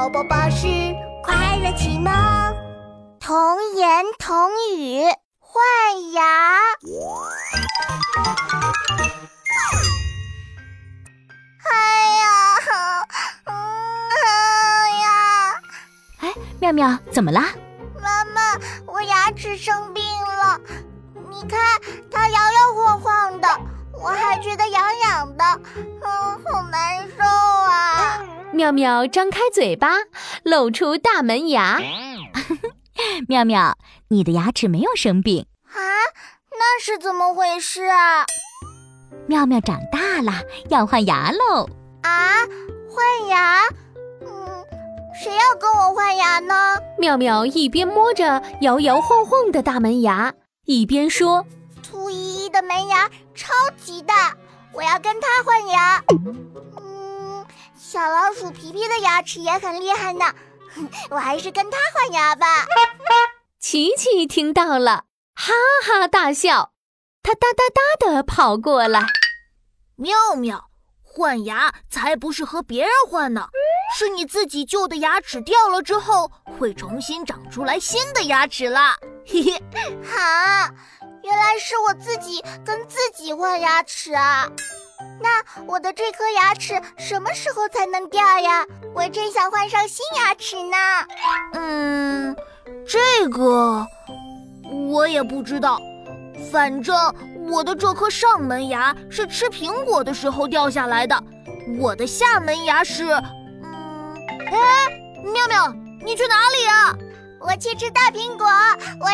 宝宝巴士快乐启蒙，童言童语换牙。哎呀，嗯呀！哎，妙妙，怎么啦？妈妈，我牙齿生病了，你看它摇摇晃晃的，我还觉得痒痒的。妙妙张开嘴巴，露出大门牙。妙妙，你的牙齿没有生病啊？那是怎么回事啊？妙妙长大了，要换牙喽！啊，换牙？嗯，谁要跟我换牙呢？妙妙一边摸着摇摇晃晃的大门牙，一边说：“兔依依的门牙超级大，我要跟他换牙。”小老鼠皮皮的牙齿也很厉害呢，我还是跟它换牙吧。琪琪听到了，哈哈大笑，他哒哒哒的跑过来。妙妙，换牙才不是和别人换呢，是你自己旧的牙齿掉了之后，会重新长出来新的牙齿啦。嘿嘿，好，原来是我自己跟自己换牙齿啊。那我的这颗牙齿什么时候才能掉呀？我真想换上新牙齿呢。嗯，这个我也不知道。反正我的这颗上门牙是吃苹果的时候掉下来的，我的下门牙是……嗯，哎，妙妙，你去哪里呀？我去吃大苹果，我。